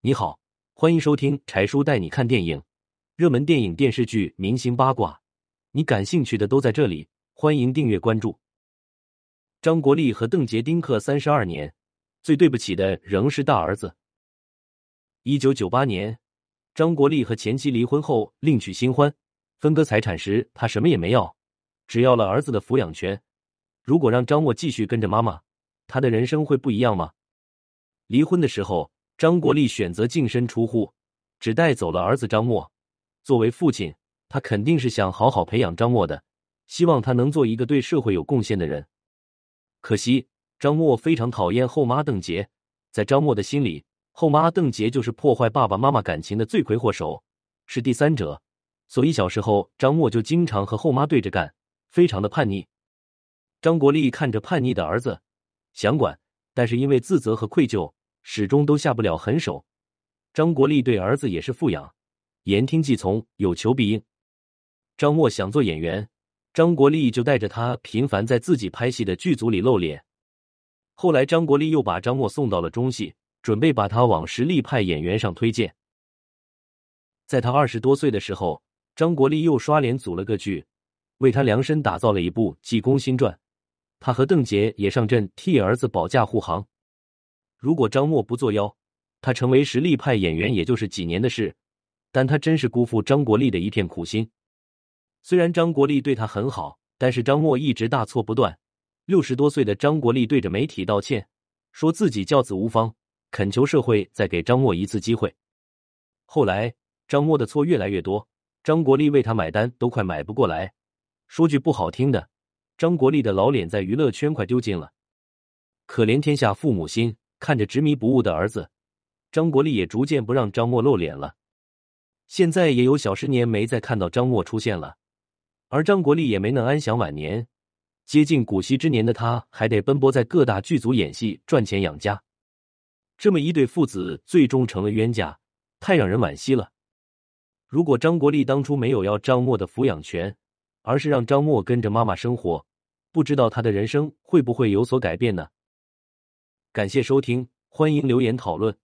你好，欢迎收听柴叔带你看电影，热门电影、电视剧、明星八卦，你感兴趣的都在这里。欢迎订阅关注。张国立和邓婕丁克三十二年，最对不起的仍是大儿子。一九九八年，张国立和前妻离婚后另娶新欢，分割财产时，他什么也没要，只要了儿子的抚养权。如果让张默继续跟着妈妈，他的人生会不一样吗？离婚的时候，张国立选择净身出户，只带走了儿子张默。作为父亲，他肯定是想好好培养张默的，希望他能做一个对社会有贡献的人。可惜，张默非常讨厌后妈邓婕，在张默的心里，后妈邓婕就是破坏爸爸妈妈感情的罪魁祸首，是第三者。所以小时候，张默就经常和后妈对着干，非常的叛逆。张国立看着叛逆的儿子，想管，但是因为自责和愧疚。始终都下不了狠手，张国立对儿子也是富养，言听计从，有求必应。张默想做演员，张国立就带着他频繁在自己拍戏的剧组里露脸。后来，张国立又把张默送到了中戏，准备把他往实力派演员上推荐。在他二十多岁的时候，张国立又刷脸组了个剧，为他量身打造了一部《济公新传》，他和邓婕也上阵替儿子保驾护航。如果张默不作妖，他成为实力派演员也就是几年的事。但他真是辜负张国立的一片苦心。虽然张国立对他很好，但是张默一直大错不断。六十多岁的张国立对着媒体道歉，说自己教子无方，恳求社会再给张默一次机会。后来张默的错越来越多，张国立为他买单都快买不过来。说句不好听的，张国立的老脸在娱乐圈快丢尽了。可怜天下父母心。看着执迷不悟的儿子，张国立也逐渐不让张默露脸了。现在也有小十年没再看到张默出现了，而张国立也没能安享晚年。接近古稀之年的他，还得奔波在各大剧组演戏赚钱养家。这么一对父子，最终成了冤家，太让人惋惜了。如果张国立当初没有要张默的抚养权，而是让张默跟着妈妈生活，不知道他的人生会不会有所改变呢？感谢收听，欢迎留言讨论。